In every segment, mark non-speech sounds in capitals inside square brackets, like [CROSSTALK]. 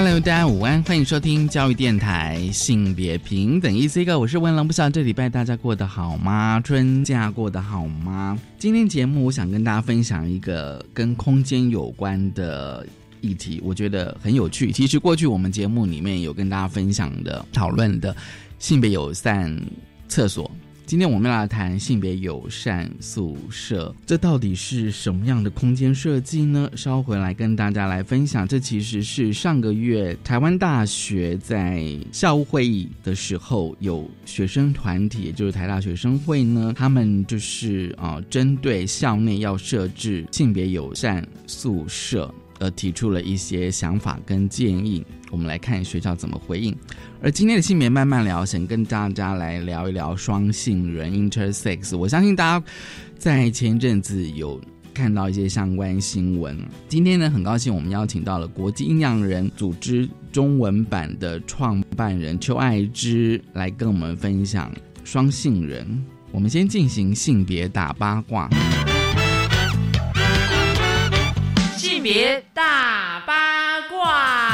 Hello，大家午安，欢迎收听教育电台性别平等 E C 哥我是温龙，不知道这礼拜大家过得好吗？春假过得好吗？今天节目我想跟大家分享一个跟空间有关的议题，我觉得很有趣。其实过去我们节目里面有跟大家分享的、讨论的性别友善厕所。今天我们来谈性别友善宿舍，这到底是什么样的空间设计呢？稍回来跟大家来分享。这其实是上个月台湾大学在校务会议的时候，有学生团体，也就是台大学生会呢，他们就是啊，针对校内要设置性别友善宿舍，呃，提出了一些想法跟建议。我们来看学校怎么回应。而今天的性别慢慢聊，想跟大家来聊一聊双性人 （intersex）。我相信大家在前阵子有看到一些相关新闻。今天呢，很高兴我们邀请到了国际阴阳人组织中文版的创办人邱爱之来跟我们分享双性人。我们先进行性别大八卦。性别大八卦。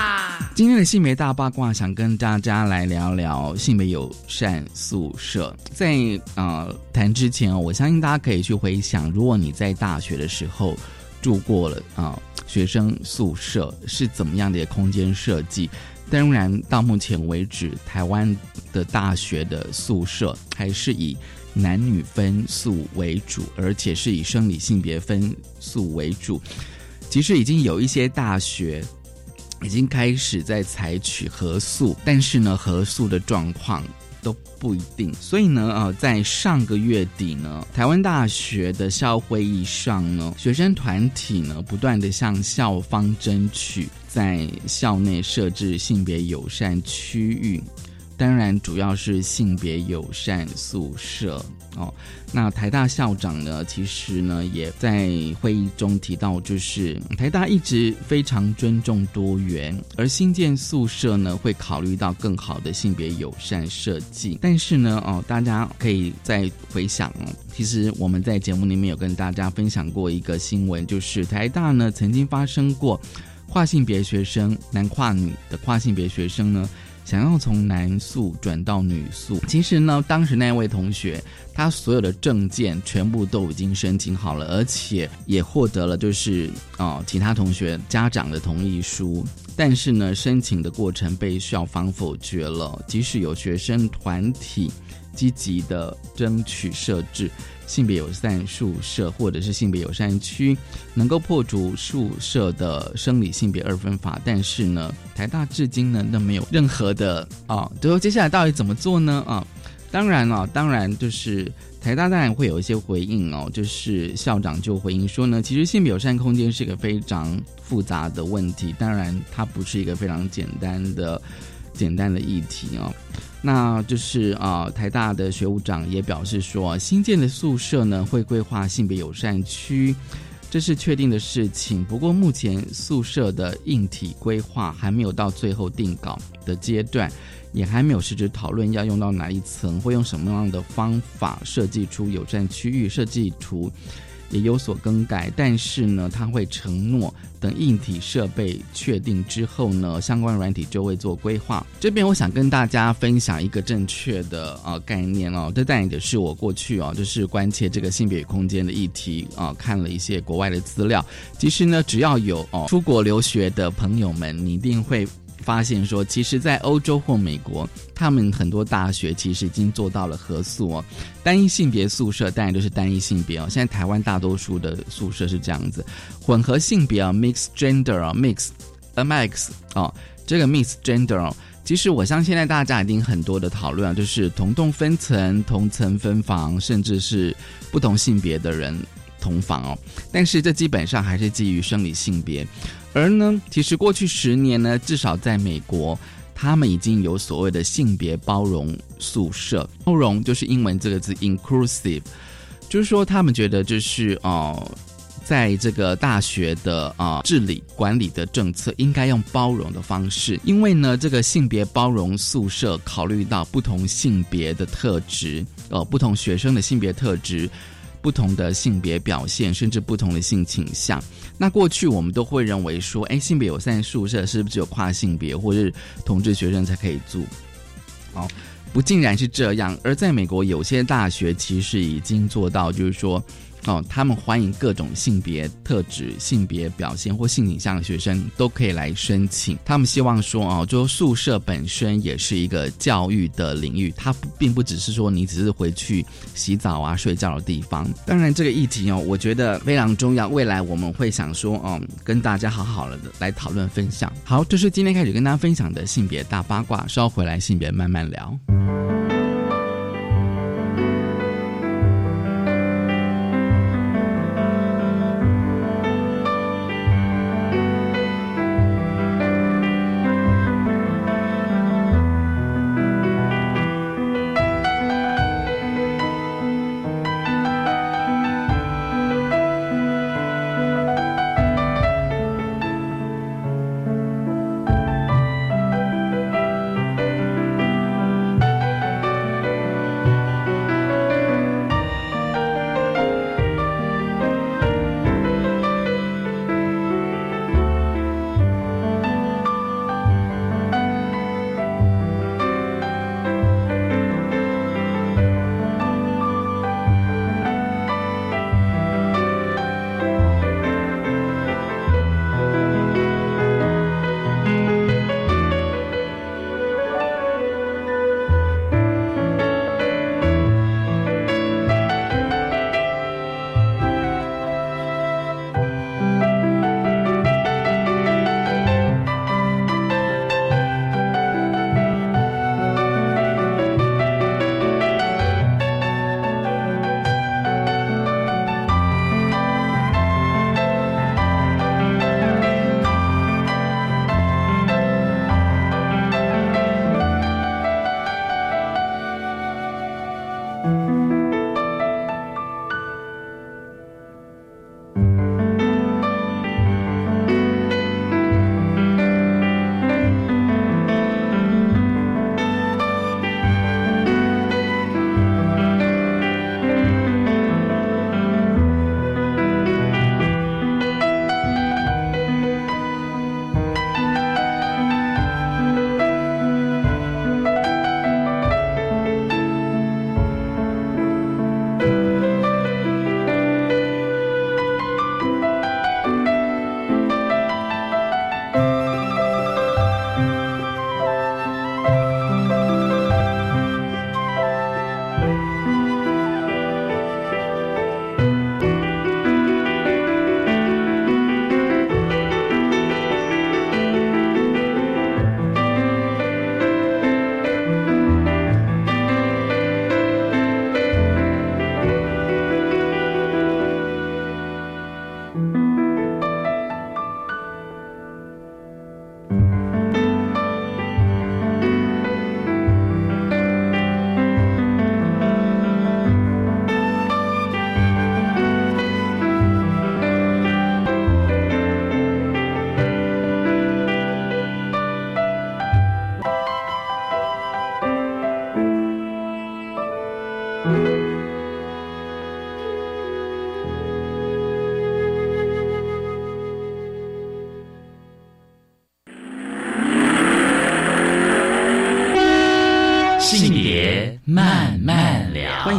今天的性别大八卦，想跟大家来聊聊性别友善宿舍。在呃谈之前哦，我相信大家可以去回想，如果你在大学的时候住过了啊学生宿舍是怎么样的一个空间设计。当然，到目前为止，台湾的大学的宿舍还是以男女分宿为主，而且是以生理性别分宿为主。其实已经有一些大学。已经开始在采取合宿，但是呢，合宿的状况都不一定。所以呢，呃，在上个月底呢，台湾大学的校会议上呢，学生团体呢，不断的向校方争取在校内设置性别友善区域。当然，主要是性别友善宿舍哦。那台大校长呢，其实呢也在会议中提到，就是台大一直非常尊重多元，而新建宿舍呢会考虑到更好的性别友善设计。但是呢，哦，大家可以再回想，其实我们在节目里面有跟大家分享过一个新闻，就是台大呢曾经发生过跨性别学生男跨女的跨性别学生呢。想要从男宿转到女宿，其实呢，当时那位同学他所有的证件全部都已经申请好了，而且也获得了就是啊其他同学家长的同意书，但是呢，申请的过程被校方否决了，即使有学生团体积极的争取设置。性别友善宿舍或者是性别友善区，能够破除宿舍的生理性别二分法，但是呢，台大至今呢都没有任何的啊，就说接下来到底怎么做呢？啊，当然了，当然就是台大当然会有一些回应哦，就是校长就回应说呢，其实性别友善空间是一个非常复杂的问题，当然它不是一个非常简单的简单的议题哦。那就是啊，台大的学务长也表示说，新建的宿舍呢会规划性别友善区，这是确定的事情。不过目前宿舍的硬体规划还没有到最后定稿的阶段，也还没有实质讨论要用到哪一层，会用什么样的方法设计出友善区域设计图。也有所更改，但是呢，他会承诺等硬体设备确定之后呢，相关软体就会做规划。这边我想跟大家分享一个正确的呃概念哦，这当然也是我过去哦，就是关切这个性别与空间的议题啊，看了一些国外的资料。其实呢，只要有哦出国留学的朋友们，你一定会。发现说，其实，在欧洲或美国，他们很多大学其实已经做到了合宿哦，单一性别宿舍当然就是单一性别哦。现在台湾大多数的宿舍是这样子，混合性别啊，mixed gender 啊，mix，a mix 哦，这个 mixed gender 哦，其实我相信现在大家已经很多的讨论啊，就是同栋分层、同层分房，甚至是不同性别的人同房哦，但是这基本上还是基于生理性别。而呢，其实过去十年呢，至少在美国，他们已经有所谓的性别包容宿舍。包容就是英文这个字 inclusive，就是说他们觉得就是哦。在这个大学的啊治理管理的政策，应该用包容的方式，因为呢，这个性别包容宿舍考虑到不同性别的特质，呃，不同学生的性别特质，不同的性别表现，甚至不同的性倾向。那过去我们都会认为说，哎，性别友善宿舍是不是只有跨性别或是同志学生才可以住？好，不尽然是这样。而在美国，有些大学其实已经做到，就是说。哦，他们欢迎各种性别特质、性别表现或性倾向的学生都可以来申请。他们希望说，哦，就宿舍本身也是一个教育的领域，它并不只是说你只是回去洗澡啊、睡觉的地方。当然，这个议题哦，我觉得非常重要。未来我们会想说，哦，跟大家好好的来讨论分享。好，这是今天开始跟大家分享的性别大八卦。稍回来，性别慢慢聊。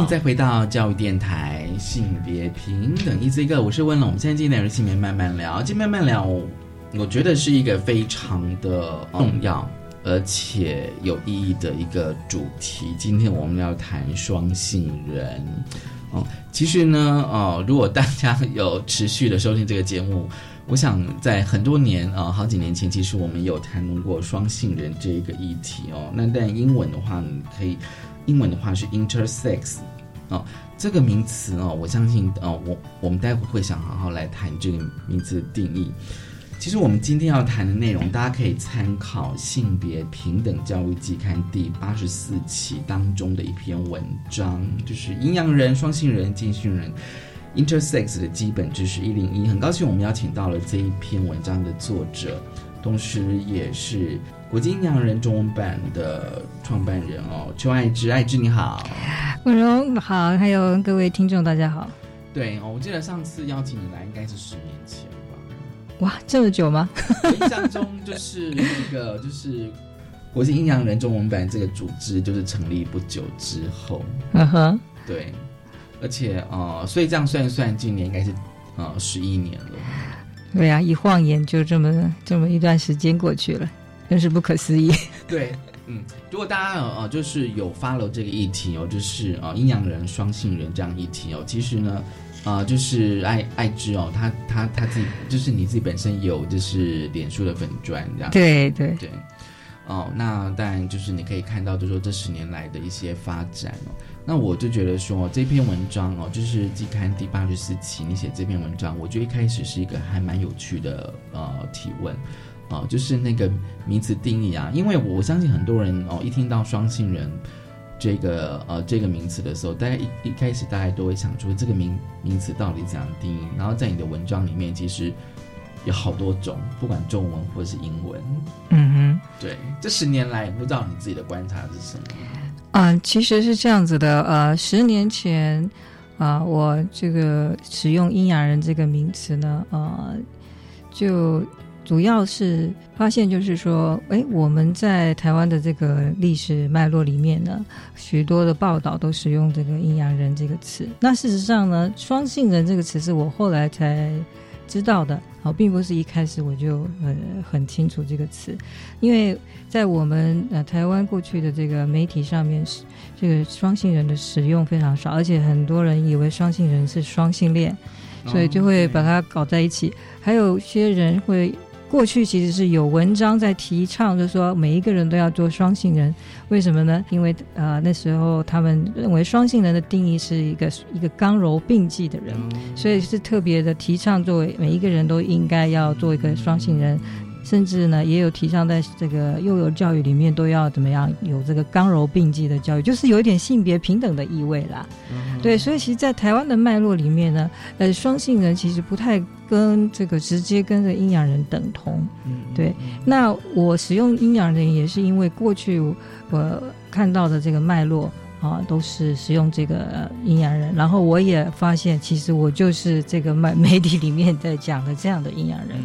再回到教育电台，性别平等一 Z 个，我是温龙。我们现在进来是性别慢慢聊，今天慢慢聊，我觉得是一个非常的重要而且有意义的一个主题。今天我们要谈双性人哦。其实呢，哦，如果大家有持续的收听这个节目，我想在很多年啊，好几年前，其实我们有谈论过双性人这一个议题哦。那但英文的话，你可以，英文的话是 intersex。哦，这个名词哦，我相信哦，我我们待会会想好好来谈这个名词的定义。其实我们今天要谈的内容，大家可以参考《性别平等教育季刊》第八十四期当中的一篇文章，就是阴阳人、双性人、进性人 （intersex） 的基本知识一零一。很高兴我们邀请到了这一篇文章的作者，同时也是国际阴阳人中文版的创办人哦，邱爱芝。爱芝你好，文荣好，还有各位听众大家好。对哦，我记得上次邀请你来应该是十年前吧。哇，这么久吗？我印象中就是那个，就是国际阴阳人中文版这个组织，就是成立不久之后。嗯哼，对，而且呃，所以这样算一算，今年应该是呃十一年了。对啊，一晃眼就这么这么一段时间过去了，真是不可思议。对，嗯，如果大家呃就是有 follow 这个议题哦，就是呃阴阳人、双性人这样议题哦，其实呢。啊，就是爱爱之哦，他他他自己，就是你自己本身有就是脸书的粉砖这样。对对对。哦，那当然就是你可以看到，就说这十年来的一些发展哦。那我就觉得说这篇文章哦，就是季刊第八十四期你写这篇文章，我觉得一开始是一个还蛮有趣的呃提问，哦，就是那个名词定义啊，因为我相信很多人哦一听到双性人。这个呃，这个名词的时候，大家一一开始大家都会想出这个名名词到底怎样定义。然后在你的文章里面，其实有好多种，不管中文或者是英文。嗯哼，对，这十年来，不知道你自己的观察是什么？啊，其实是这样子的。呃，十年前啊，我这个使用阴阳人这个名词呢，呃，就。主要是发现，就是说，哎，我们在台湾的这个历史脉络里面呢，许多的报道都使用这个“阴阳人”这个词。那事实上呢，“双性人”这个词是我后来才知道的，好，并不是一开始我就很很清楚这个词，因为在我们呃台湾过去的这个媒体上面，这个“双性人”的使用非常少，而且很多人以为双性人是双性恋，所以就会把它搞在一起。还有些人会。过去其实是有文章在提倡，就是说每一个人都要做双性人，为什么呢？因为呃那时候他们认为双性人的定义是一个一个刚柔并济的人，所以是特别的提倡作为每一个人都应该要做一个双性人。甚至呢，也有提倡在这个幼儿教育里面都要怎么样有这个刚柔并济的教育，就是有一点性别平等的意味啦。对，所以其实，在台湾的脉络里面呢，呃，双性人其实不太跟这个直接跟着阴阳人等同。对，那我使用阴阳人也是因为过去我看到的这个脉络啊，都是使用这个阴阳人，然后我也发现，其实我就是这个媒 [LAUGHS] 媒体里面在讲的这样的阴阳人。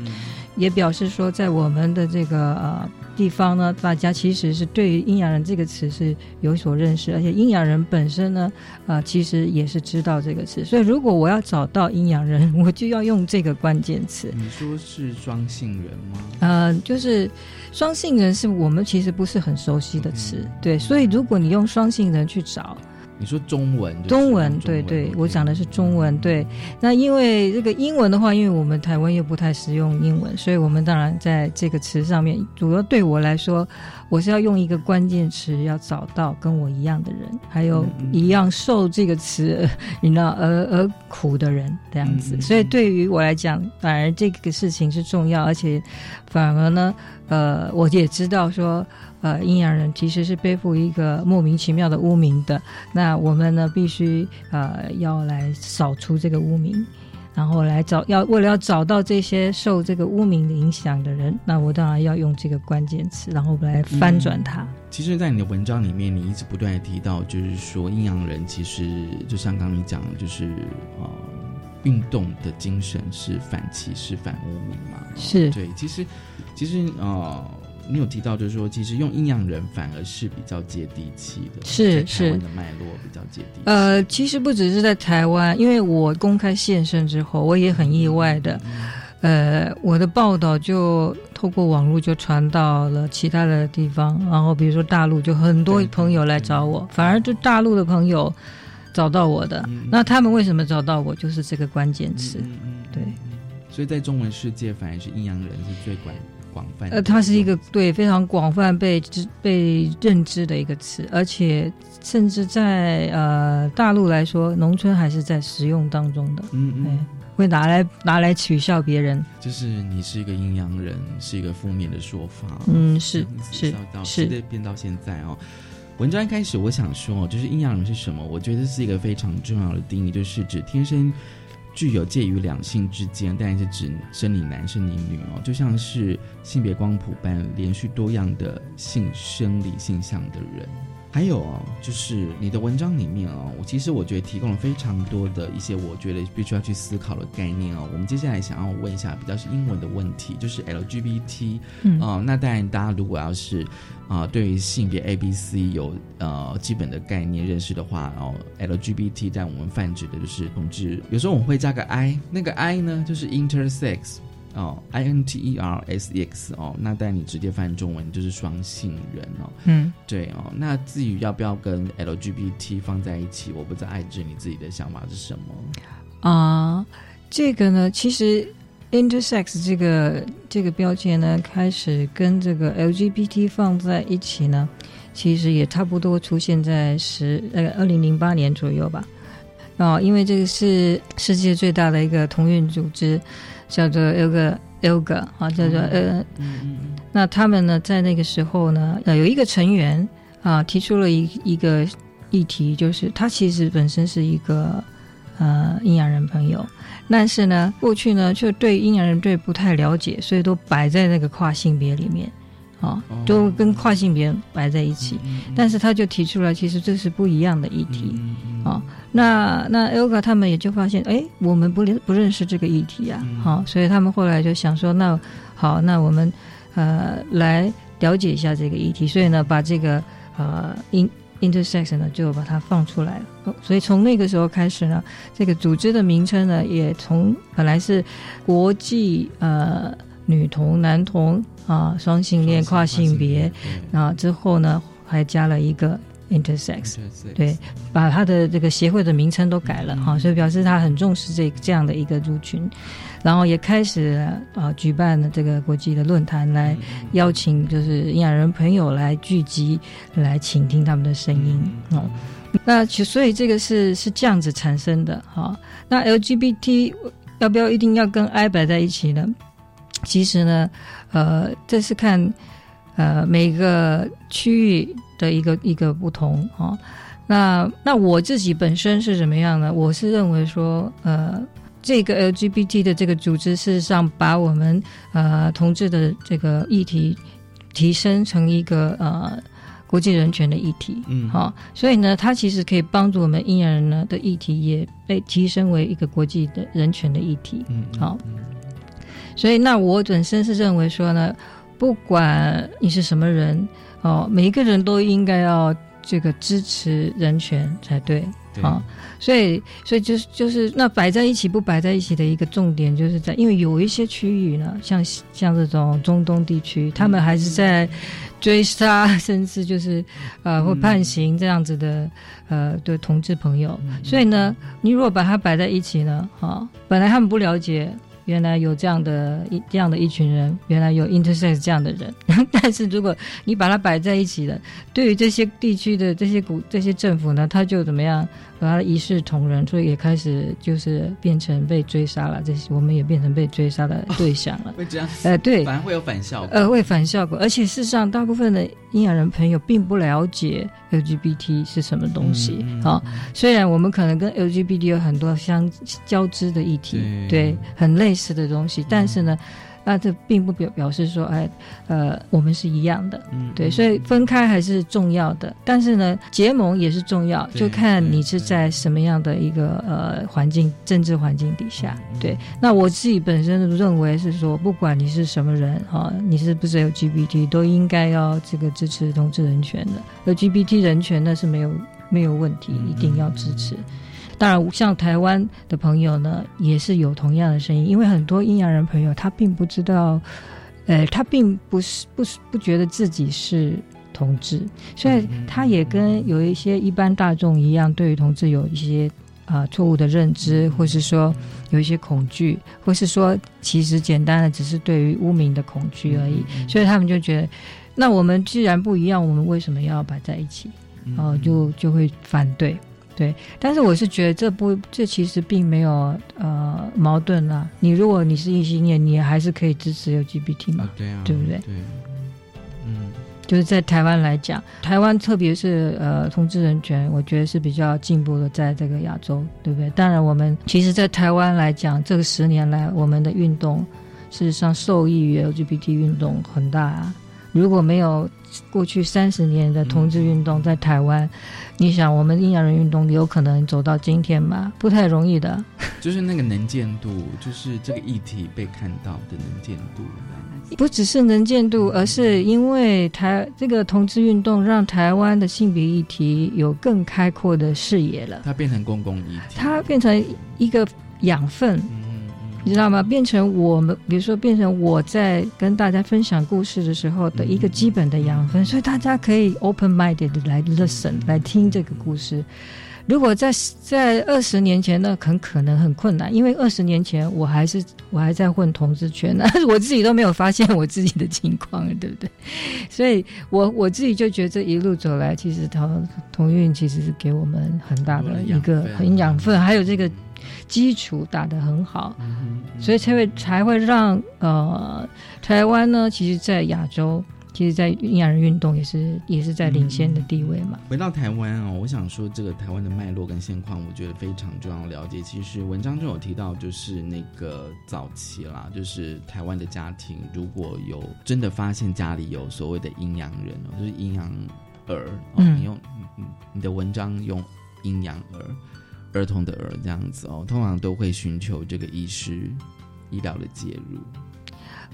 也表示说，在我们的这个呃地方呢，大家其实是对于“阴阳人”这个词是有所认识，而且阴阳人本身呢，啊，其实也是知道这个词。所以，如果我要找到阴阳人，我就要用这个关键词。你说是双性人吗？呃，就是双性人是我们其实不是很熟悉的词，对。所以，如果你用双性人去找。你说中文？中文，对对，我讲的是中文。对，那因为这个英文的话，因为我们台湾又不太使用英文，所以我们当然在这个词上面，主要对我来说，我是要用一个关键词，要找到跟我一样的人，还有一样受这个词，你知道，而而苦的人这样子。所以对于我来讲，反而这个事情是重要，而且反而呢，呃，我也知道说。呃，阴阳人其实是背负一个莫名其妙的污名的。那我们呢，必须呃要来扫除这个污名，然后来找要为了要找到这些受这个污名的影响的人，那我当然要用这个关键词，然后来翻转它。其实，在你的文章里面，你一直不断的提到，就是说阴阳人其实就像刚你讲，就是呃，运动的精神是反歧视、反污名嘛。是对，其实其实呃。你有提到，就是说，其实用阴阳人反而是比较接地气的，是是的脉络比较接地。呃，其实不只是在台湾，因为我公开现身之后，我也很意外的，呃，我的报道就透过网络就传到了其他的地方，然后比如说大陆，就很多朋友来找我，反而就大陆的朋友找到我的，那他们为什么找到我？就是这个关键词，对。所以在中文世界，反而是阴阳人是最管。广泛呃，它是一个对非常广泛被知被认知的一个词，而且甚至在呃大陆来说，农村还是在使用当中的。嗯嗯，会拿来拿来取笑别人。就是你是一个阴阳人，是一个负面的说法。嗯，是是是，是变到现在哦。文章一开始我想说，就是阴阳人是什么？我觉得是一个非常重要的定义，就是指天生具有介于两性之间，但是指生理男生理女哦，就像是性别光谱般连续多样的性生理现象的人。还有哦，就是你的文章里面哦，我其实我觉得提供了非常多的一些我觉得必须要去思考的概念哦。我们接下来想要问一下比较是英文的问题，就是 LGBT 啊，那当然大家如果要是啊对于性别 A B C 有呃基本的概念认识的话哦，LGBT 在我们泛指的就是同志，有时候我们会加个 I，那个 I 呢就是 intersex。哦，I N T E R S E X 哦，那带你直接翻中文就是双性人哦。嗯，对哦。那至于要不要跟 L G B T 放在一起，我不知道爱智你自己的想法是什么啊？这个呢，其实 intersex 这个这个标签呢，开始跟这个 L G B T 放在一起呢，其实也差不多出现在十呃二零零八年左右吧。哦，因为这个是世界最大的一个同运组织。叫做 Eoga，Eoga 啊，叫做呃，那他们呢，在那个时候呢，呃，有一个成员啊，提出了一一个议题，就是他其实本身是一个呃阴阳人朋友，但是呢，过去呢，就对阴阳人队不太了解，所以都摆在那个跨性别里面啊，都跟跨性别摆在一起，但是他就提出来，其实这是不一样的议题。啊。那那 Elga 他们也就发现，哎，我们不认不认识这个议题啊，好，所以他们后来就想说，那好，那我们呃来了解一下这个议题，所以呢，把这个呃 in intersection 呢就把它放出来了。所以从那个时候开始呢，这个组织的名称呢也从本来是国际呃女同男同啊双性恋跨性别啊之后呢还加了一个。Intersex，对，把他的这个协会的名称都改了哈，所以表示他很重视这这样的一个族群，然后也开始啊举办了这个国际的论坛，来邀请就是阴阳人朋友来聚集，来倾听他们的声音哦。那其所以这个是是这样子产生的哈。那 LGBT 要不要一定要跟 I 摆在一起呢？其实呢，呃，这是看呃每个区域。的一个一个不同哈，那那我自己本身是怎么样呢？我是认为说，呃，这个 LGBT 的这个组织，事实上把我们呃同志的这个议题提升成一个呃国际人权的议题，嗯，好，所以呢，它其实可以帮助我们阴阳人呢的议题也被提升为一个国际的人权的议题，嗯，好，所以那我本身是认为说呢，不管你是什么人。哦，每一个人都应该要这个支持人权才对啊，所以所以就是就是那摆在一起不摆在一起的一个重点，就是在因为有一些区域呢，像像这种中东地区，他们还是在追杀，[LAUGHS] 甚至就是呃会判刑这样子的呃对同志朋友，所以呢，你如果把它摆在一起呢，哈，本来他们不了解。原来有这样的一这样的一群人，原来有 intersex 这样的人，[LAUGHS] 但是如果你把它摆在一起了，对于这些地区的这些股这些政府呢，他就怎么样？把他一视同仁，所以也开始就是变成被追杀了。这些我们也变成被追杀的对象了。[LAUGHS] 会这样？呃，对，反而会有反效果。呃，[LAUGHS] 会反效果。而且事实上，大部分的阴阳人朋友并不了解 LGBT 是什么东西啊。虽然我们可能跟 LGBT 有很多相交织的议题，对，很类似的东西，但是呢。那这并不表表示说，哎，呃，我们是一样的，嗯，对，所以分开还是重要的。但是呢，结盟也是重要，就看你是在什么样的一个呃环境、政治环境底下。对，那我自己本身认为是说，不管你是什么人啊，你是不是 LGBT，都应该要这个支持同志人权的，LGBT 人权那是没有没有问题，一定要支持。当然，像台湾的朋友呢，也是有同样的声音。因为很多阴阳人朋友，他并不知道，呃，他并不是不是不觉得自己是同志，所以他也跟有一些一般大众一样，对于同志有一些啊错误的认知，或是说有一些恐惧，或是说其实简单的只是对于污名的恐惧而已。所以他们就觉得，那我们既然不一样，我们为什么要摆在一起？哦，就就会反对。对，但是我是觉得这不，这其实并没有呃矛盾啦。你如果你是异性恋，你还是可以支持 LGBT 嘛？对啊，对不对？对，嗯，就是在台湾来讲，台湾特别是呃同志人权，我觉得是比较进步的，在这个亚洲，对不对？当然，我们其实，在台湾来讲，这个十年来，我们的运动事实上受益于 LGBT 运动很大啊。如果没有过去三十年的同志运动在台湾，你想我们阴阳人运动有可能走到今天吗？不太容易的。就是那个能见度，就是这个议题被看到的能见度。不只是能见度，而是因为台这个同志运动让台湾的性别议题有更开阔的视野了。它变成公共议题，它变成一个养分，你知道吗？变成我们，比如说变成我在跟大家分享故事的时候的一个基本的养分，所以大家可以 open minded 来 listen 来听这个故事。如果在在二十年前，那很可能很困难，因为二十年前我还是我还在混同志圈呢，[LAUGHS] 我自己都没有发现我自己的情况，对不对？所以我我自己就觉得这一路走来，其实同同运其实是给我们很大的一个很养分，还有这个基础打得很好，所以才会才会让呃台湾呢，其实，在亚洲。其实，在阴阳人运动也是也是在领先的地位嘛。回到台湾哦，我想说这个台湾的脉络跟现况，我觉得非常重要了解。其实文章中有提到，就是那个早期啦，就是台湾的家庭如果有真的发现家里有所谓的阴阳人哦，就是阴阳儿哦，你用你你的文章用阴阳儿儿童的儿这样子哦，通常都会寻求这个医师医疗的介入。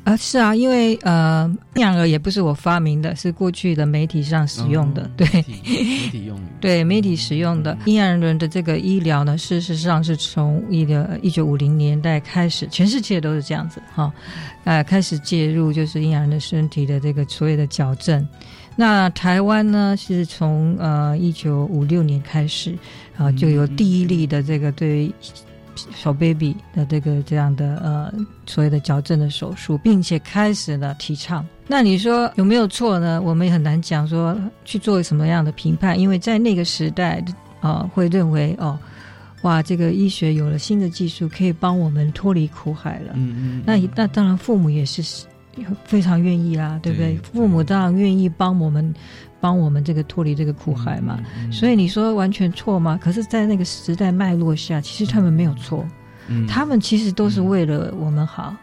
啊，是啊，因为呃，阴阳儿也不是我发明的，是过去的媒体上使用的，对，媒体用语，[LAUGHS] 对，媒体使用的。阴阳人的这个医疗呢，事实上是从一个一九五零年代开始，全世界都是这样子哈，呃，开始介入就是阴阳人的身体的这个所谓的矫正。那台湾呢，是从呃一九五六年开始啊，就有第一例的这个对。小 baby 的这个这样的呃所谓的矫正的手术，并且开始了提倡。那你说有没有错呢？我们也很难讲说去做什么样的评判，因为在那个时代啊，会认为哦，哇，这个医学有了新的技术，可以帮我们脱离苦海了。嗯嗯。那那当然，父母也是非常愿意啦，对不对？父母当然愿意帮我们。帮我们这个脱离这个苦海嘛，所以你说完全错吗？可是，在那个时代脉络下，其实他们没有错，他们其实都是为了我们好。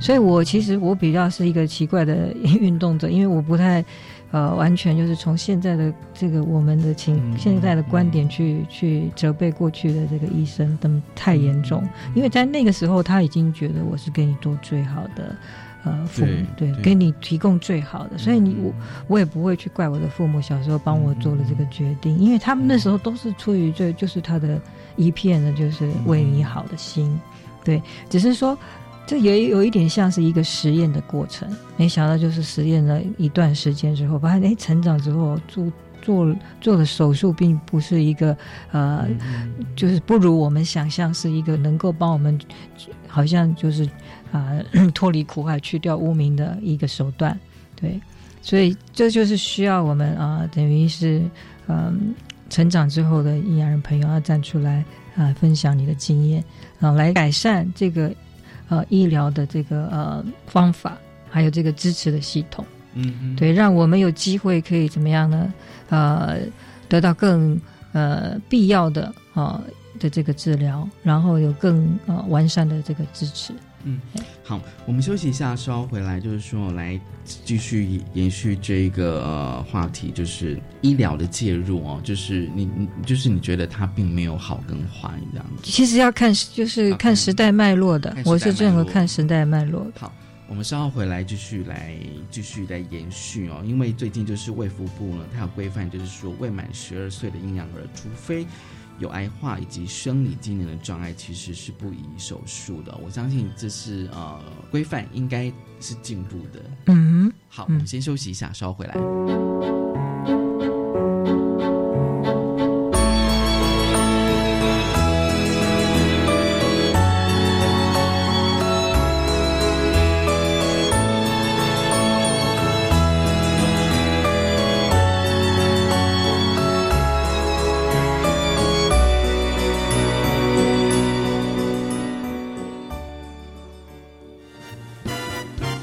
所以我其实我比较是一个奇怪的运动者，因为我不太呃完全就是从现在的这个我们的情现在的观点去去责备过去的这个医生，他们太严重，因为在那个时候他已经觉得我是给你做最好的。呃，父母对给你提供最好的，所以你我我也不会去怪我的父母小时候帮我做了这个决定，因为他们那时候都是出于这就是他的一片的，就是为你好的心，对，只是说这也有一点像是一个实验的过程，没想到就是实验了一段时间之后，发现哎，成长之后做做做的手术并不是一个呃，就是不如我们想象是一个能够帮我们，好像就是。啊，脱离苦海、去掉污名的一个手段，对，所以这就是需要我们啊，等于是嗯，成长之后的阴阳人朋友要站出来啊，分享你的经验啊，来改善这个呃医疗的这个呃方法，还有这个支持的系统，嗯嗯，对，让我们有机会可以怎么样呢？呃，得到更呃必要的啊的这个治疗，然后有更呃完善的这个支持。嗯，好，我们休息一下，稍回来就是说来继续延续这个呃话题，就是医疗的介入哦，就是你你就是你觉得它并没有好跟坏这样子。其实要看就是看时代脉络的，我是这个看时代脉络。好，我们稍后回来继续来继续来延续哦，因为最近就是卫福部呢，它有规范，就是说未满十二岁的婴儿，除非。有癌化以及生理机能的障碍，其实是不宜手术的。我相信这是呃规范，应该是进步的。嗯，好，我们先休息一下，稍后回来。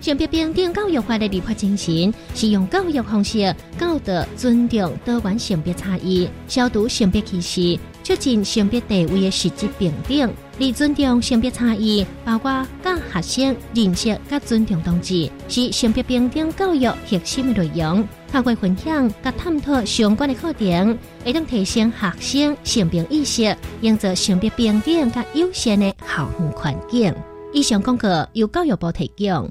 性别平等教育法的立法精神是用教育方式教导尊重多元性别差异，消除性别歧视，促进性别地位的实质平等。而尊重性别差异，包括教学生认识、甲尊重同志，是性别平等教育核心的内容。透过分享、甲探讨相关的课程，会当提升学生性别意识，营造性别平等甲友善的校园环境。以上广告由教育部提供。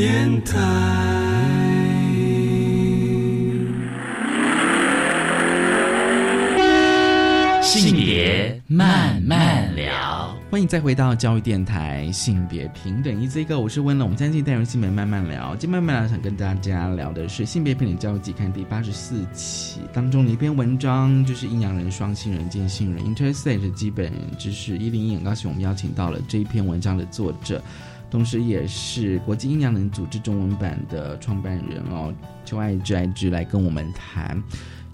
电台，性别慢慢聊。欢迎再回到教育电台，性别平等一 Z 哥，我是温龙。我们将近带入性别慢慢聊，今天慢慢聊想跟大家聊的是《性别平等教育季刊》第八十四期当中的一篇文章，就是阴阳人、双性人、见性人 （Intersex 基本知识一零一）。很高兴我们邀请到了这一篇文章的作者。同时，也是国际阴阳人组织中文版的创办人哦，邱爱之爱之来跟我们谈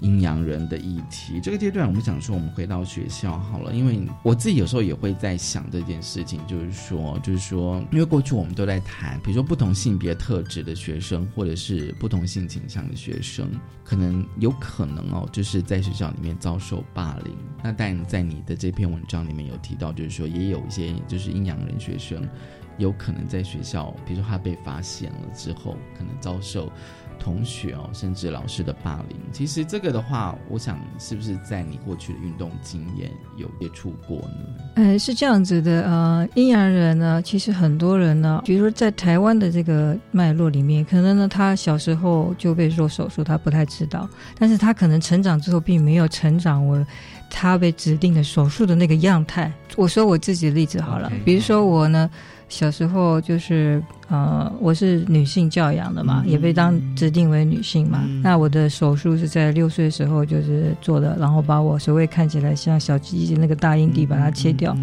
阴阳人的议题。这个阶段，我们想说，我们回到学校好了，因为我自己有时候也会在想这件事情，就是说，就是说，因为过去我们都在谈，比如说不同性别特质的学生，或者是不同性倾向的学生，可能有可能哦，就是在学校里面遭受霸凌。那但在你的这篇文章里面有提到，就是说，也有一些就是阴阳人学生。有可能在学校，比如说他被发现了之后，可能遭受同学哦，甚至老师的霸凌。其实这个的话，我想是不是在你过去的运动经验有接触过呢？呃，是这样子的，呃，阴阳人呢，其实很多人呢，比如说在台湾的这个脉络里面，可能呢他小时候就被做手术，他不太知道，但是他可能成长之后并没有成长为他被指定的手术的那个样态。我说我自己的例子好了，比如说我呢。小时候就是呃，我是女性教养的嘛，也被当指定为女性嘛。那我的手术是在六岁的时候就是做的，然后把我所谓看起来像小鸡鸡那个大阴蒂把它切掉。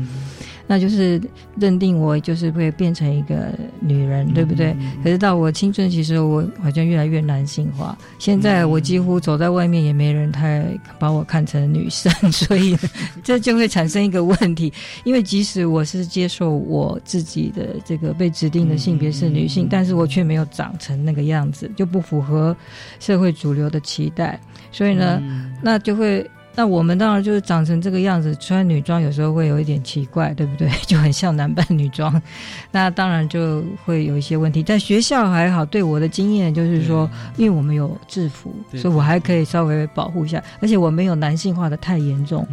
那就是认定我就是会变成一个女人，对不对？可是到我青春期时候，我好像越来越男性化。现在我几乎走在外面也没人太把我看成女生，[LAUGHS] 所以这就会产生一个问题。因为即使我是接受我自己的这个被指定的性别是女性，但是我却没有长成那个样子，就不符合社会主流的期待。所以呢，那就会。那我们当然就是长成这个样子，穿女装有时候会有一点奇怪，对不对？[LAUGHS] 就很像男扮女装，[LAUGHS] 那当然就会有一些问题。在学校还好，对我的经验就是说，因为我们有制服，所以我还可以稍微保护一下，而且我没有男性化的太严重。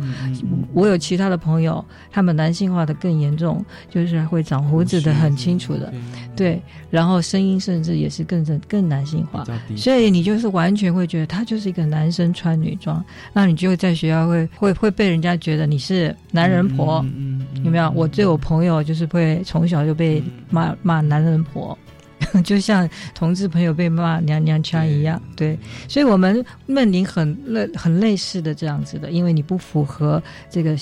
我有其他的朋友，他们男性化的更严重，就是会长胡子的很清楚的，对，然后声音甚至也是更更男性化，所以你就是完全会觉得他就是一个男生穿女装，那你就会在。在学校会会会被人家觉得你是男人婆，嗯有没有？我对我朋友就是会从小就被骂骂男人婆，[LAUGHS] 就像同志朋友被骂娘娘腔一样。对，所以我们面临很类很类似的这样子的，因为你不符合这个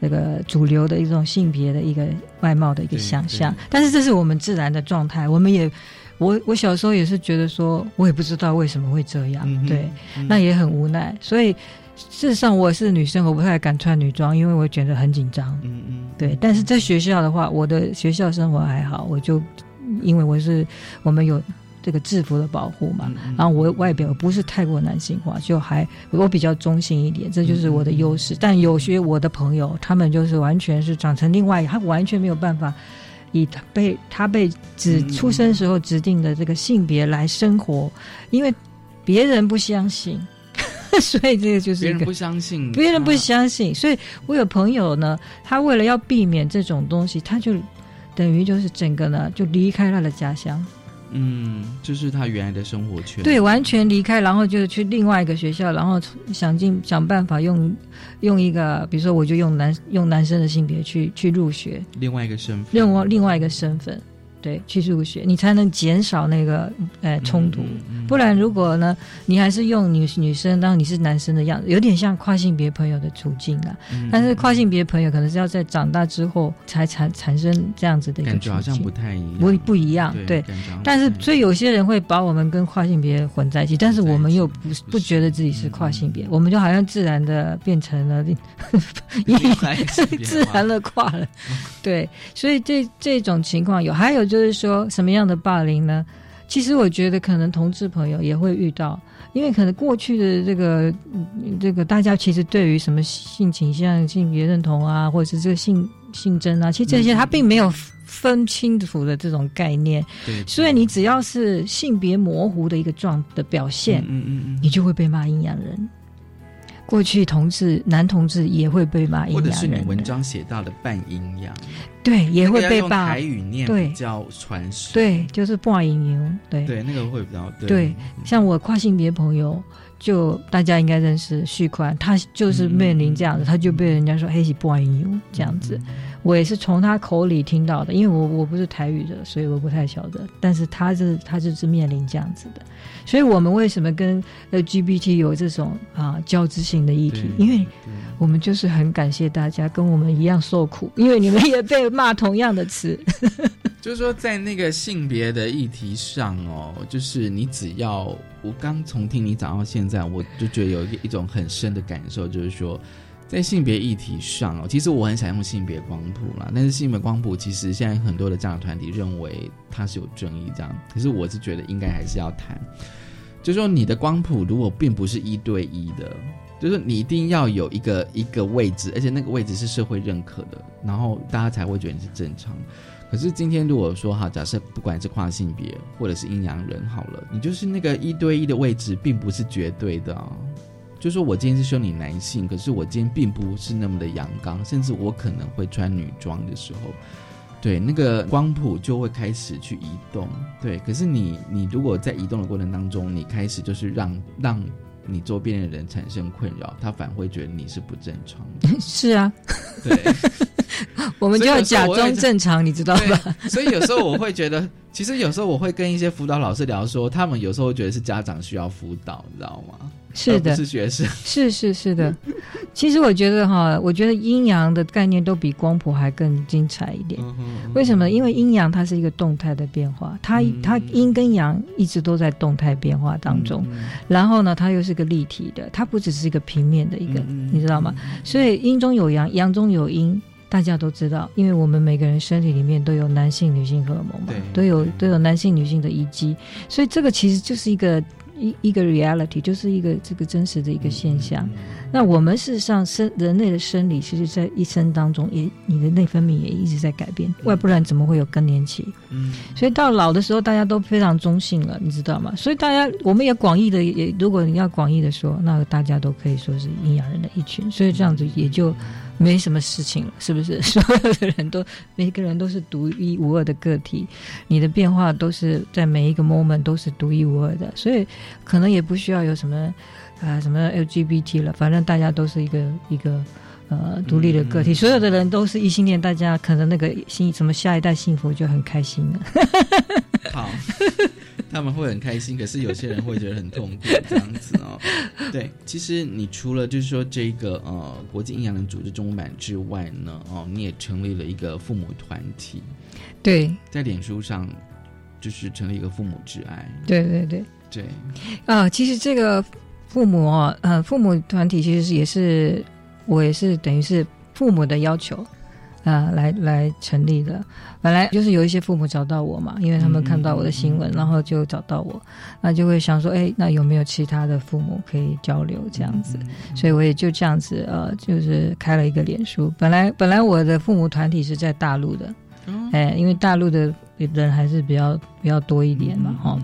这个主流的一种性别的一个外貌的一个想象，但是这是我们自然的状态，我们也。我我小时候也是觉得说，我也不知道为什么会这样，对，那也很无奈。所以事实上，我是女生，我不太敢穿女装，因为我觉得很紧张。嗯嗯，对。但是在学校的话，我的学校生活还好，我就因为我是我们有这个制服的保护嘛，然后我外表不是太过男性化，就还我比较中性一点，这就是我的优势。但有些我的朋友，他们就是完全是长成另外，他完全没有办法。以他被他被指出生时候指定的这个性别来生活，因为别人不相信，[LAUGHS] 所以这个就是别人不相信，别人不相信。所以我有朋友呢，他为了要避免这种东西，他就等于就是整个呢就离开他的家乡。嗯，就是他原来的生活圈，对，完全离开，然后就是去另外一个学校，然后想尽想办法用用一个，比如说我就用男用男生的性别去去入学，另外一个身份，另外另外一个身份。对，去入学，你才能减少那个呃冲突。不然，如果呢，你还是用女女生当你是男生的样子，有点像跨性别朋友的处境啊。但是跨性别朋友可能是要在长大之后才产产生这样子的一个感觉，好像不太一样，不不一样。对，但是所以有些人会把我们跟跨性别混在一起，但是我们又不不觉得自己是跨性别，我们就好像自然的变成了 [LAUGHS] 自然的跨了。对，所以这这种情况有，还有。就是说什么样的霸凌呢？其实我觉得可能同志朋友也会遇到，因为可能过去的这个这个大家其实对于什么性倾向、性别认同啊，或者是这个性性征啊，其实这些他并没有分清楚的这种概念。对，所以你只要是性别模糊的一个状的表现，嗯嗯嗯，你就会被骂阴阳人。过去同志男同志也会被骂阴阳人，或者是你文章写到的半阴阳。对，也会被骂。台语念比较传神。对，就是半阴阳。对对，那个会比较对。对像我跨性别朋友，就大家应该认识旭宽，他就是面临这样子，他就被人家说黑是半阴阳这样子。我也是从他口里听到的，因为我我不是台语的，所以我不太晓得。但是他是他就是面临这样子的，所以我们为什么跟 LGBT 有这种啊交织性的议题？因为我们就是很感谢大家跟我们一样受苦，因为你们也被骂同样的词。[LAUGHS] 就是说，在那个性别的议题上哦，就是你只要我刚从听你讲到现在，我就觉得有一一种很深的感受，就是说。在性别议题上哦，其实我很想用性别光谱啦，但是性别光谱其实现在很多的这样团体认为它是有争议这样，可是我是觉得应该还是要谈，就是说你的光谱如果并不是一对一的，就是你一定要有一个一个位置，而且那个位置是社会认可的，然后大家才会觉得你是正常。可是今天如果说哈，假设不管是跨性别或者是阴阳人好了，你就是那个一对一的位置并不是绝对的啊。就说我今天是说你男性，可是我今天并不是那么的阳刚，甚至我可能会穿女装的时候，对那个光谱就会开始去移动。对，可是你你如果在移动的过程当中，你开始就是让让你周边的人产生困扰，他反而会觉得你是不正常的。[LAUGHS] 是啊，对，[LAUGHS] 我们就要假装正常，你知道吧？所以有时候我会觉得，其实有时候我会跟一些辅导老师聊，说他们有时候觉得是家长需要辅导，你知道吗？是的，是学生，是是是的。[LAUGHS] 其实我觉得哈，我觉得阴阳的概念都比光谱还更精彩一点。为什么？因为阴阳它是一个动态的变化，它它阴跟阳一直都在动态变化当中。然后呢，它又是个立体的，它不只是一个平面的一个，你知道吗？所以阴中有阳，阳中有阴，大家都知道，因为我们每个人身体里面都有男性、女性荷尔蒙嘛，都有都有男性、女性的遗迹，所以这个其实就是一个。一一个 reality 就是一个这个真实的一个现象。那我们事实上生人类的生理，其实，在一生当中也你的内分泌也一直在改变，外不然怎么会有更年期？嗯，所以到老的时候，大家都非常中性了，你知道吗？所以大家我们也广义的也，如果你要广义的说，那大家都可以说是阴阳人的一群，所以这样子也就。没什么事情，是不是？[LAUGHS] 所有的人都，每个人都是独一无二的个体，你的变化都是在每一个 moment 都是独一无二的，所以可能也不需要有什么啊什么 LGBT 了，反正大家都是一个一个呃独立的个体，所有的人都是异性恋，大家可能那个新什么下一代幸福就很开心了。[LAUGHS] 好，他们会很开心，可是有些人会觉得很痛苦，这样子哦。[LAUGHS] 对，其实你除了就是说这个呃国际阴阳人组织中文版之外呢，哦，你也成立了一个父母团体，对，在脸书上就是成立一个父母之爱，对对对。对，啊，其实这个父母哦，呃，父母团体其实也是我也是等于是父母的要求。啊，来来成立的，本来就是有一些父母找到我嘛，因为他们看到我的新闻，然后就找到我，那就会想说，哎，那有没有其他的父母可以交流这样子？所以我也就这样子，呃，就是开了一个脸书。本来本来我的父母团体是在大陆的，哎，因为大陆的人还是比较比较多一点嘛，哈。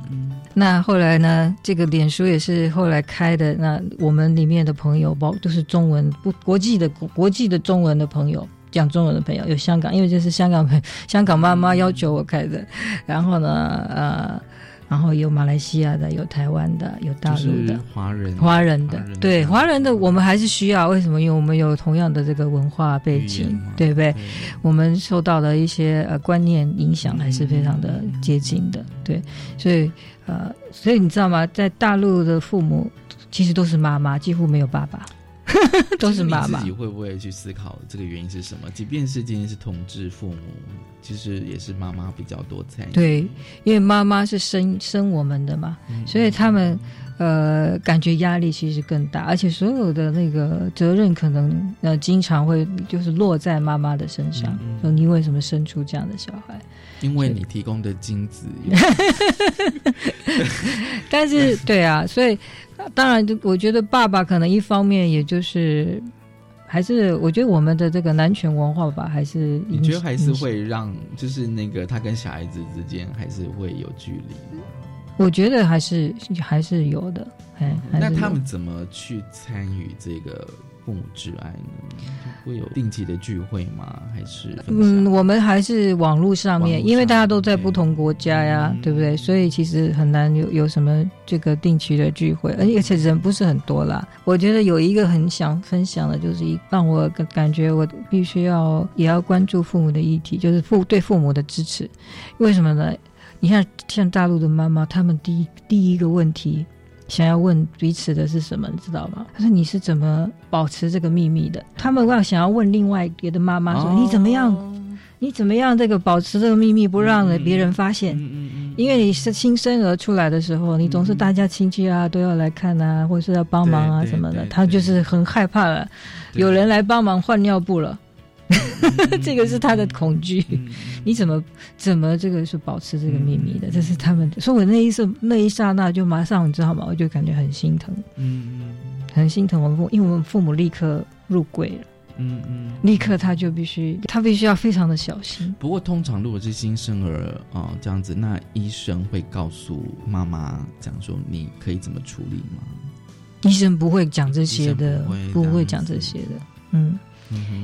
那后来呢，这个脸书也是后来开的，那我们里面的朋友包都是中文不国际的国际的中文的朋友。讲中文的朋友有香港，因为这是香港朋香港妈妈要求我开的。然后呢，呃，然后有马来西亚的，有台湾的，有大陆的华人，华人的，对华人的我们还是需要。为什么？因为我们有同样的这个文化背景，对不对？我们受到的一些呃观念影响还是非常的接近的，对。所以呃，所以你知道吗？在大陆的父母其实都是妈妈，几乎没有爸爸。[LAUGHS] 都是妈妈，自己会不会去思考这个原因是什么？即便是今天是同志父母，其实也是妈妈比较多参与。对，因为妈妈是生生我们的嘛，所以他们呃感觉压力其实更大，而且所有的那个责任可能呃经常会就是落在妈妈的身上。说你为什么生出这样的小孩？因为你提供的精子。[LAUGHS] [LAUGHS] 但是对啊，所以。当然，就我觉得爸爸可能一方面，也就是还是我觉得我们的这个男权文化吧，还是你觉得还是会让，就是那个他跟小孩子之间还是会有距离。我觉得还是还是有的，哎，那他们怎么去参与这个？父母之爱呢？会有定期的聚会吗？还是嗯，我们还是网络上面，因为大家都在不同国家呀，对不对？所以其实很难有有什么这个定期的聚会，而且人不是很多啦。我觉得有一个很想分享的，就是一让我感觉我必须要也要关注父母的议题，就是父对父母的支持。为什么呢？你看，像大陆的妈妈，他们第一第一个问题。想要问彼此的是什么，你知道吗？他说你是怎么保持这个秘密的？他们要想要问另外别的妈妈说你怎么样？你怎么样这个保持这个秘密不让别人发现？因为你是新生儿出来的时候，你总是大家亲戚啊都要来看啊，或者是要帮忙啊什么的，他就是很害怕了，有人来帮忙换尿布了。[LAUGHS] 这个是他的恐惧，你怎么怎么这个是保持这个秘密的？这是他们，所以我那一瞬那一刹那就马上你知道吗？我就感觉很心疼，嗯，很心疼我们父，因为我们父母立刻入柜了，嗯嗯，立刻他就必须他必须要非常的小心。不过通常如果是新生儿啊这样子，那医生会告诉妈妈讲说你可以怎么处理吗？医生不会讲这些的，不会讲这些的，嗯。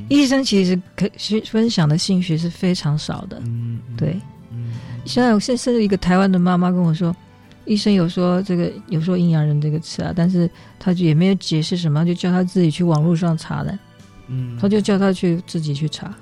医生其实可分享的兴趣是非常少的，嗯对。现在甚至一个台湾的妈妈跟我说，医生有说这个有说阴阳人这个词啊，但是他就也没有解释什么，就叫他自己去网络上查的。嗯，他就叫他去自己去查。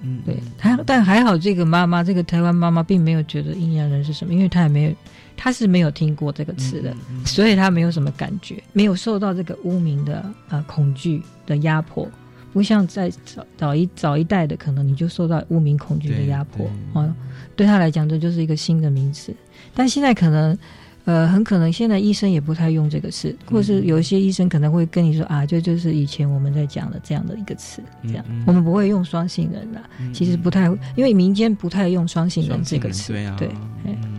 嗯，对。他但还好，这个妈妈，这个台湾妈妈并没有觉得阴阳人是什么，因为她也没有，她是没有听过这个词的，所以她没有什么感觉，没有受到这个污名的啊恐惧的压迫。不像在早早一早一代的，可能你就受到污名恐惧的压迫啊。对他来讲，这就是一个新的名词。但现在可能，呃，很可能现在医生也不太用这个词，或是有一些医生可能会跟你说啊，这就是以前我们在讲的这样的一个词，这样我们不会用双性人的。其实不太，因为民间不太用双性人这个词。对啊，对。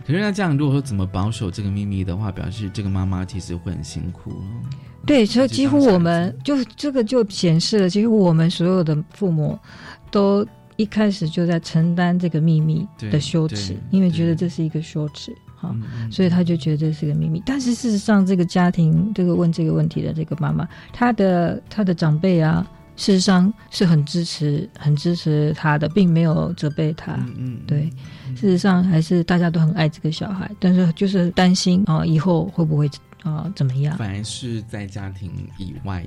可是那这样，如果说怎么保守这个秘密的话，表示这个妈妈其实会很辛苦对，所以几乎我们就这个就显示了，几乎我们所有的父母都一开始就在承担这个秘密的羞耻，因为觉得这是一个羞耻，哈，所以他就觉得这是个秘密。但是事实上，这个家庭这个问这个问题的这个妈妈，她的她的长辈啊，事实上是很支持、很支持她的，并没有责备她。嗯，对，事实上还是大家都很爱这个小孩，但是就是担心啊，以后会不会。啊，怎么样？反而是在家庭以外，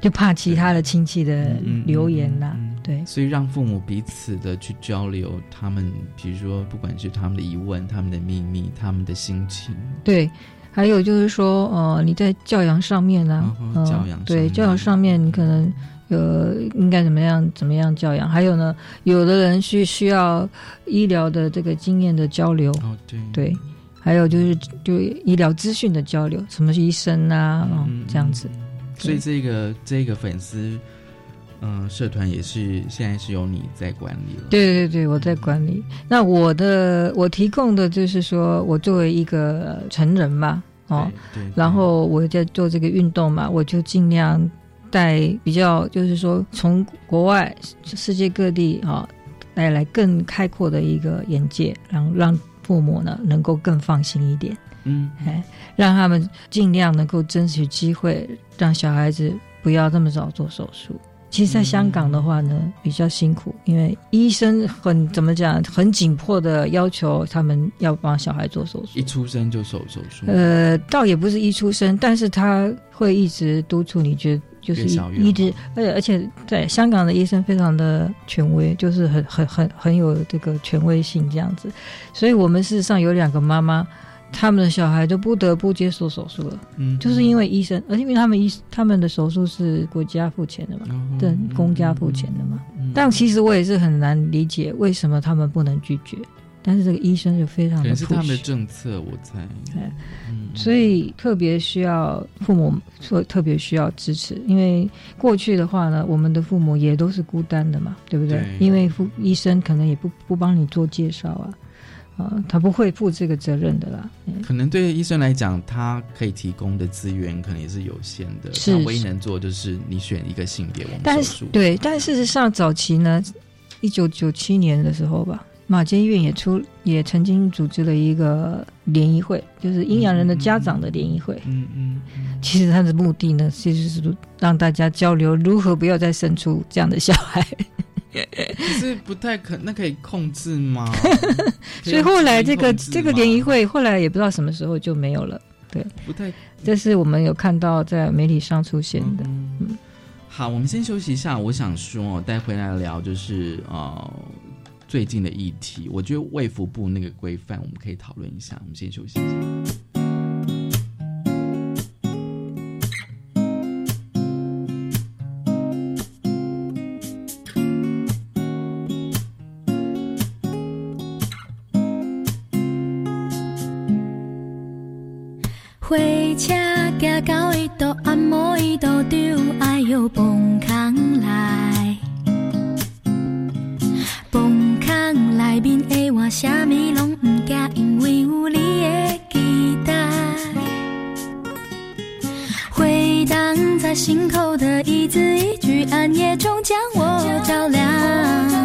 就怕其他的亲戚的留言呐。对，所以让父母彼此的去交流，他们比如说不管是他们的疑问、他们的秘密、他们的心情，对。还有就是说，呃，你在教养上面呢，嗯、教养对教养上面，你可能呃应该怎么样怎么样教养？还有呢，有的人是需要医疗的这个经验的交流，哦，对对。还有就是就医疗资讯的交流，什么医生啊，嗯，这样子。所以这个这个粉丝。嗯，社团也是现在是由你在管理了。对对对，我在管理。那我的我提供的就是说，我作为一个成人嘛，哦，然后我在做这个运动嘛，我就尽量带比较，就是说从国外世界各地啊带来更开阔的一个眼界，然后让父母呢能够更放心一点。嗯，哎，让他们尽量能够争取机会，让小孩子不要这么早做手术。其实，在香港的话呢，比较辛苦，因为医生很怎么讲，很紧迫的要求他们要帮小孩做手术，一出生就手手术。呃，倒也不是一出生，但是他会一直督促你，觉就是一直，而且而且在香港的医生非常的权威，就是很很很很有这个权威性这样子，所以我们事实上有两个妈妈。他们的小孩就不得不接受手术了，嗯，就是因为医生，而且因为他们医他们的手术是国家付钱的嘛，对，公家付钱的嘛。但其实我也是很难理解为什么他们不能拒绝，但是这个医生就非常的，是他们的政策，我猜，嗯，所以特别需要父母说特别需要支持，因为过去的话呢，我们的父母也都是孤单的嘛，对不对？因为父医生可能也不不帮你做介绍啊。啊，他不会负这个责任的啦。可能对医生来讲，他可以提供的资源可能也是有限的。是，唯一能做就是你选一个性别，我们但是对，但事实上早期呢，一九九七年的时候吧，马街医院也出也曾经组织了一个联谊会，就是阴阳人的家长的联谊会。嗯嗯。其实他的目的呢，其实是让大家交流如何不要再生出这样的小孩。可是不太可，那可以控制吗？[LAUGHS] 所以后来这个这个联谊会后来也不知道什么时候就没有了。对，不太，这是我们有看到在媒体上出现的。嗯，好，我们先休息一下。我想说，待回来聊就是呃最近的议题。我觉得卫福部那个规范，我们可以讨论一下。我们先休息一下。火车行到一度，按摩一度就爱哟崩我，啥物拢毋惊，因为有你的期待。回荡在心口的一字一句，暗夜中将我照亮。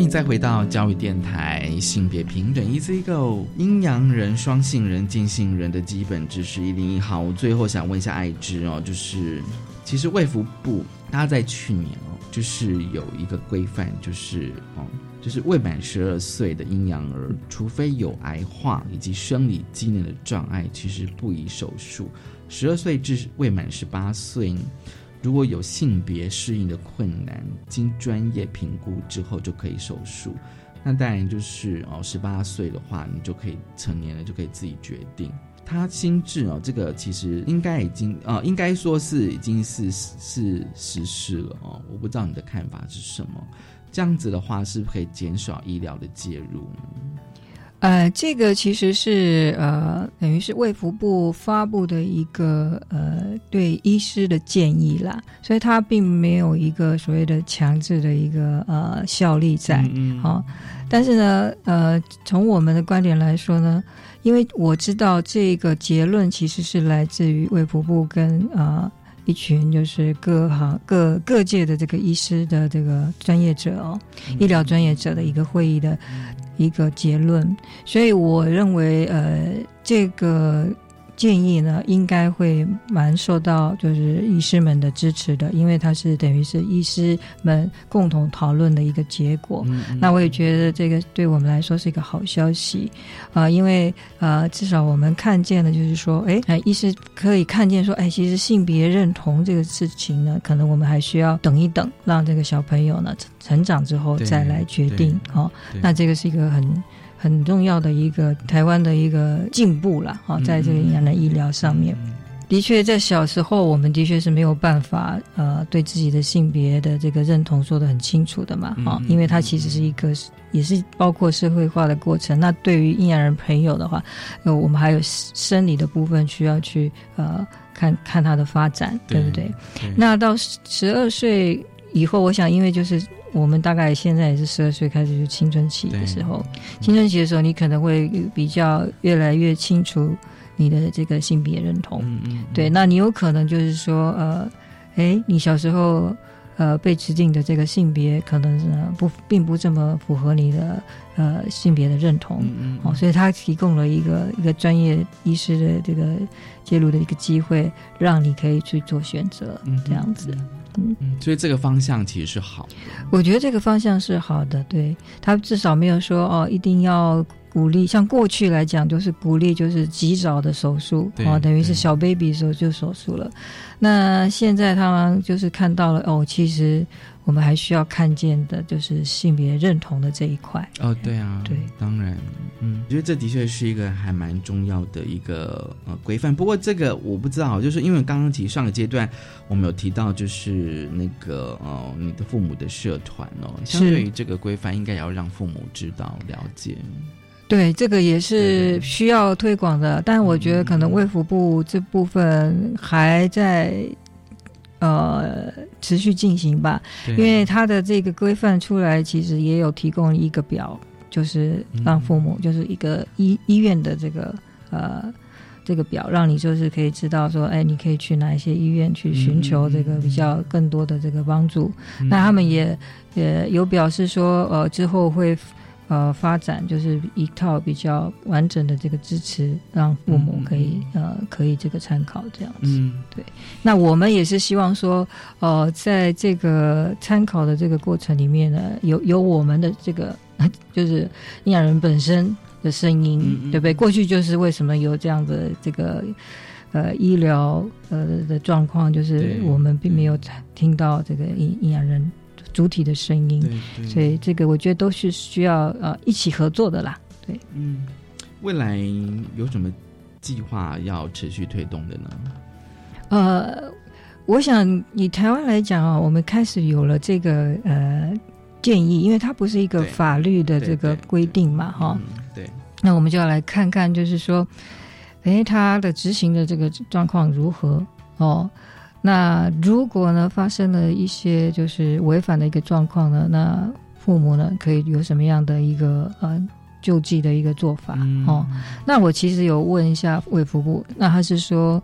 欢迎再回到教育电台，性别平等 Easy Go，阴阳人、双性人、见性人的基本知识一零一。好，我最后想问一下爱芝哦，就是其实卫福部，他在去年哦，就是有一个规范，就是哦，就是未满十二岁的阴阳儿，除非有癌化以及生理机能的障碍，其实不宜手术。十二岁至未满十八岁。如果有性别适应的困难，经专业评估之后就可以手术。那当然就是哦，十八岁的话，你就可以成年了，就可以自己决定。他心智哦，这个其实应该已经呃，应该说是已经是是实施了哦。我不知道你的看法是什么。这样子的话，是不是可以减少医疗的介入？呃，这个其实是呃，等于是卫福部发布的一个呃对医师的建议啦，所以它并没有一个所谓的强制的一个呃效力在，好，但是呢，呃，从我们的观点来说呢，因为我知道这个结论其实是来自于卫福部跟呃一群就是各行各各界的这个医师的这个专业者哦，医疗专业者的一个会议的。一个结论，所以我认为，呃，这个。建议呢，应该会蛮受到就是医师们的支持的，因为它是等于是医师们共同讨论的一个结果。那我也觉得这个对我们来说是一个好消息啊，因为呃，至少我们看见的就是说，哎，医师可以看见说，哎，其实性别认同这个事情呢，可能我们还需要等一等，让这个小朋友呢成长之后再来决定。哦，那这个是一个很。很重要的一个台湾的一个进步了哈，在这个营养的医疗上面，的确在小时候我们的确是没有办法呃对自己的性别的这个认同说的很清楚的嘛哈，因为它其实是一个也是包括社会化的过程。那对于阴阳人朋友的话，呃我们还有生理的部分需要去呃看看他的发展，对不对？那到十二岁以后，我想因为就是。我们大概现在也是十二岁开始就青春期的时候，青春期的时候，你可能会比较越来越清楚你的这个性别认同。对，那你有可能就是说，呃，哎，你小时候呃被指定的这个性别，可能是不并不这么符合你的呃性别的认同。哦，所以他提供了一个一个专业医师的这个介入的一个机会，让你可以去做选择，这样子。嗯，所以这个方向其实是好。我觉得这个方向是好的，对他至少没有说哦，一定要鼓励。像过去来讲，就是鼓励就是及早的手术，哦，等于是小 baby 的时候就手术了。那现在他们就是看到了哦，其实。我们还需要看见的，就是性别认同的这一块。哦，对啊，对，当然，嗯，我觉得这的确是一个还蛮重要的一个呃规范。不过这个我不知道，就是因为刚刚提上个阶段，我们有提到就是那个呃，你的父母的社团哦，相对于这个规范，应该也要让父母知道了解。对，这个也是需要推广的，但我觉得可能卫福部这部分还在。呃，持续进行吧，因为他的这个规范出来，其实也有提供一个表，就是让父母就是一个医医院的这个呃这个表，让你就是可以知道说，哎，你可以去哪一些医院去寻求这个比较更多的这个帮助。那他们也也有表示说，呃，之后会。呃，发展就是一套比较完整的这个支持，让父母可以呃可以这个参考这样子。嗯，对。那我们也是希望说，呃，在这个参考的这个过程里面呢，有有我们的这个 [LAUGHS] 就是营养人本身的声音，对不对？过去就是为什么有这样的这个呃医疗呃的状况，就是我们并没有听到这个营营养人。主体的声音，所以这个我觉得都是需要呃一起合作的啦。对，嗯，未来有什么计划要持续推动的呢？呃，我想以台湾来讲啊，我们开始有了这个呃建议，因为它不是一个法律的这个规定嘛，哈。对。那我们就要来看看，就是说，哎，它的执行的这个状况如何哦。那如果呢发生了一些就是违反的一个状况呢，那父母呢可以有什么样的一个呃救济的一个做法哦？那我其实有问一下卫福部，那他是说，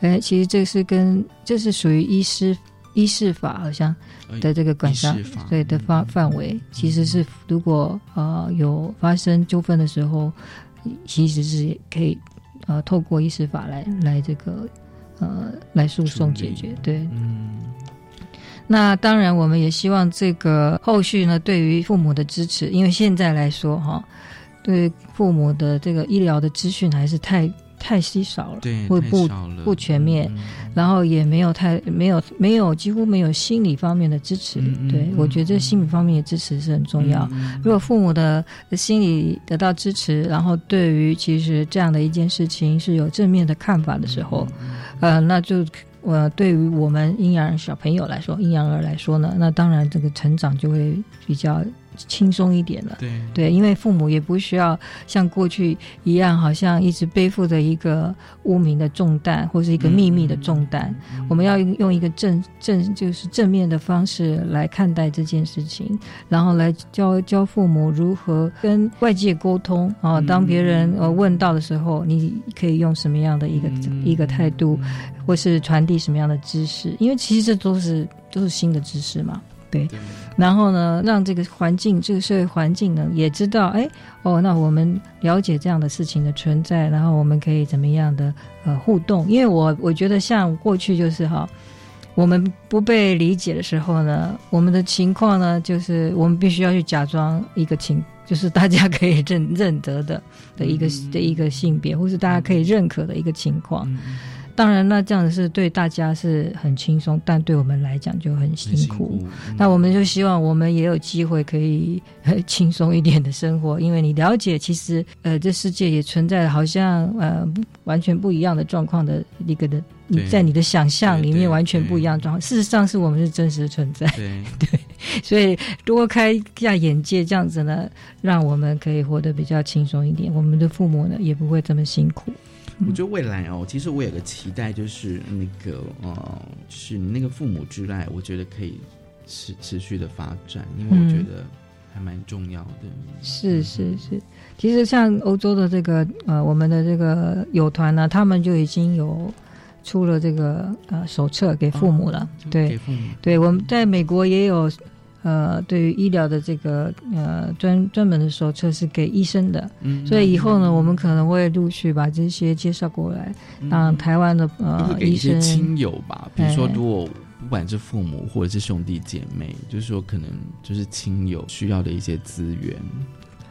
哎，其实这是跟这是属于医师。医事法好像的这个管辖对的范范围，其实是如果呃有发生纠纷的时候，其实是可以呃透过医事法来来这个呃来诉讼解决。对，嗯。那当然，我们也希望这个后续呢，对于父母的支持，因为现在来说哈，对父母的这个医疗的资讯还是太。太稀少了，对，会不不全面，然后也没有太没有没有几乎没有心理方面的支持。对我觉得这心理方面的支持是很重要。如果父母的心理得到支持，然后对于其实这样的一件事情是有正面的看法的时候，呃，那就我对于我们阴阳小朋友来说，阴阳儿来说呢，那当然这个成长就会比较。轻松一点了，对对，因为父母也不需要像过去一样，好像一直背负着一个污名的重担，或是一个秘密的重担。我们要用一个正正就是正面的方式来看待这件事情，然后来教教父母如何跟外界沟通啊。当别人呃问到的时候，你可以用什么样的一个一个态度，或是传递什么样的知识？因为其实这都是都是新的知识嘛。对，然后呢，让这个环境，这个社会环境呢，也知道，哎，哦，那我们了解这样的事情的存在，然后我们可以怎么样的呃互动？因为我我觉得，像过去就是哈，我们不被理解的时候呢，我们的情况呢，就是我们必须要去假装一个情，就是大家可以认认得的的一个的一个性别，或是大家可以认可的一个情况。当然，那这样子是对大家是很轻松，但对我们来讲就很辛苦。那我们就希望我们也有机会可以 [LAUGHS] 轻松一点的生活，因为你了解，其实呃，这世界也存在好像呃完全不一样的状况的一个的，你在你的想象里面完全不一样状况。事实上，是我们是真实的存在。对对，[LAUGHS] 所以多开一下眼界，这样子呢，让我们可以活得比较轻松一点，我们的父母呢也不会这么辛苦。我觉得未来哦，其实我有个期待，就是那个呃，是你那个父母之爱，我觉得可以持持续的发展，因为我觉得还蛮重要的。是是是，其实像欧洲的这个呃，我们的这个友团呢，他们就已经有出了这个呃手册给父母了。对，对，我们在美国也有。呃，对于医疗的这个呃专专门的手册是给医生的，嗯所以以后呢，我们可能会陆续把这些介绍过来，让台湾的呃医生亲友吧，比如说如果不管是父母或者是兄弟姐妹，就是说可能就是亲友需要的一些资源。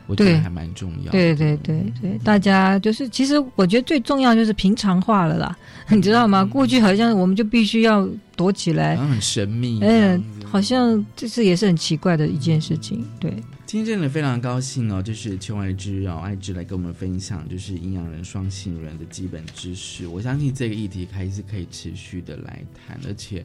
我觉得还蛮重要。对对对对，大家就是，其实我觉得最重要就是平常化了啦，你知道吗？过去好像我们就必须要躲起来，很神秘。嗯，好像这是也是很奇怪的一件事情。对，今天真的非常高兴哦，就是邱爱芝哦，爱芝来跟我们分享就是阴阳人双性人的基本知识。我相信这个议题还是可以持续的来谈，而且。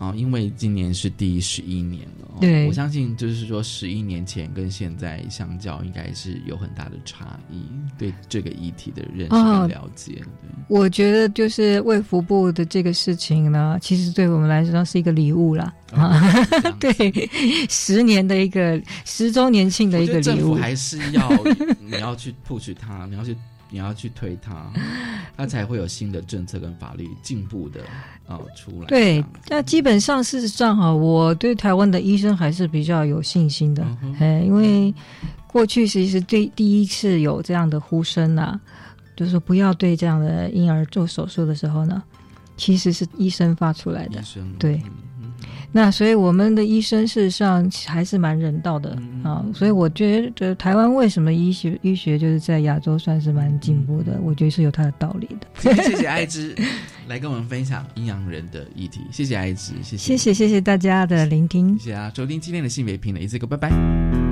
啊，因为今年是第十一年了，对，我相信就是说十一年前跟现在相较，应该是有很大的差异。对这个议题的认识和了解，我觉得就是卫福部的这个事情呢，其实对我们来说是一个礼物啦。啊，[LAUGHS] 对，十年的一个十周年庆的一个礼物，还是要 [LAUGHS] 你要去 push 它，你要去。你要去推它，[LAUGHS] 它才会有新的政策跟法律进步的啊出来。对，那基本上事实上哈，我对台湾的医生还是比较有信心的，哎，因为过去其实对第一次有这样的呼声呐，就是不要对这样的婴儿做手术的时候呢，其实是医生发出来的，对。那所以我们的医生事实上还是蛮人道的啊，所以我觉得台湾为什么医学医学就是在亚洲算是蛮进步的，我觉得是有它的道理的。[LAUGHS] 谢谢爱芝来跟我们分享阴阳人的议题，谢谢爱芝，谢谢谢谢谢谢大家的聆听，谢谢啊，收听今天的性别平等，一次个拜拜。